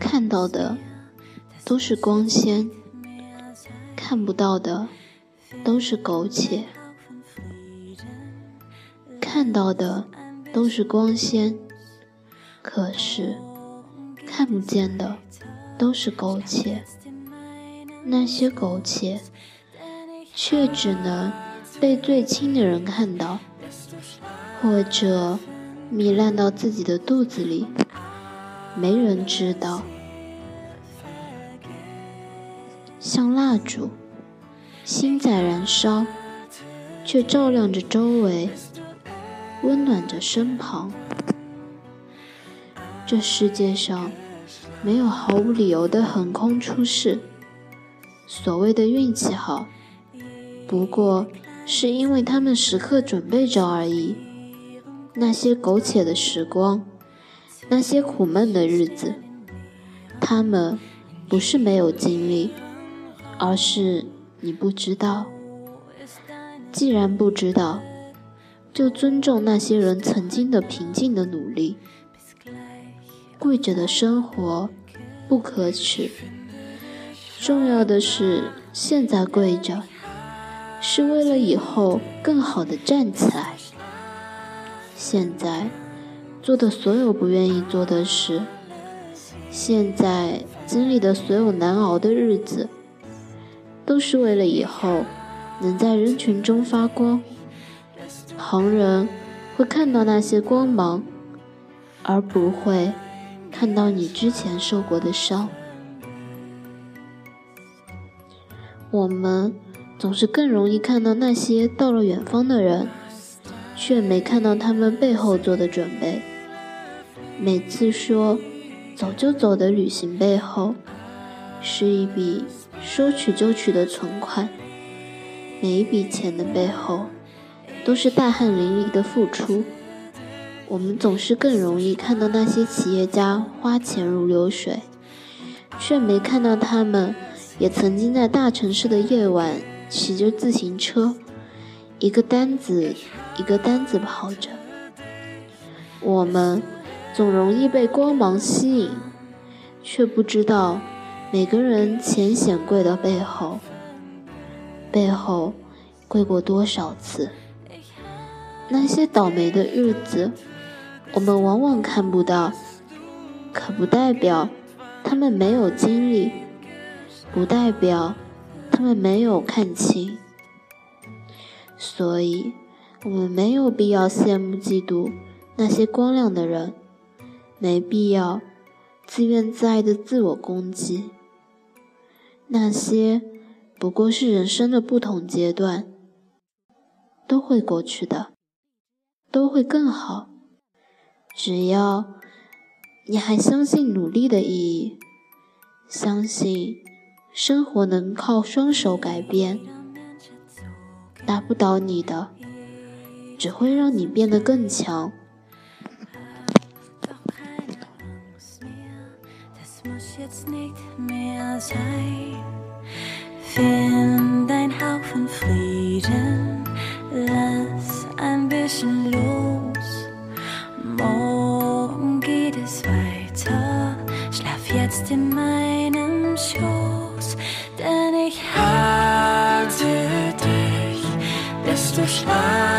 看到的都是光鲜，看不到的都是苟且。看到的都是光鲜，可是看不见的都是苟且。那些苟且，却只能被最亲的人看到，或者糜烂到自己的肚子里，没人知道。像蜡烛，心在燃烧，却照亮着周围，温暖着身旁。这世界上没有毫无理由的横空出世。所谓的运气好，不过是因为他们时刻准备着而已。那些苟且的时光，那些苦闷的日子，他们不是没有经历，而是你不知道。既然不知道，就尊重那些人曾经的平静的努力。跪着的生活不可耻，重要的是现在跪着，是为了以后更好的站起来。现在做的所有不愿意做的事，现在经历的所有难熬的日子，都是为了以后能在人群中发光。旁人会看到那些光芒，而不会看到你之前受过的伤。我们总是更容易看到那些到了远方的人，却没看到他们背后做的准备。每次说走就走的旅行背后，是一笔说取就取的存款。每一笔钱的背后，都是大汗淋漓的付出。我们总是更容易看到那些企业家花钱如流水，却没看到他们也曾经在大城市的夜晚骑着自行车，一个单子一个单子跑着。我们总容易被光芒吸引，却不知道每个人浅显跪的背后，背后跪过多少次。那些倒霉的日子，我们往往看不到，可不代表他们没有经历，不代表他们没有看清。所以，我们没有必要羡慕嫉妒那些光亮的人，没必要自怨自艾的自我攻击。那些不过是人生的不同阶段，都会过去的。都会更好，只要你还相信努力的意义，相信生活能靠双手改变，打不倒你的，只会让你变得更强。Shine.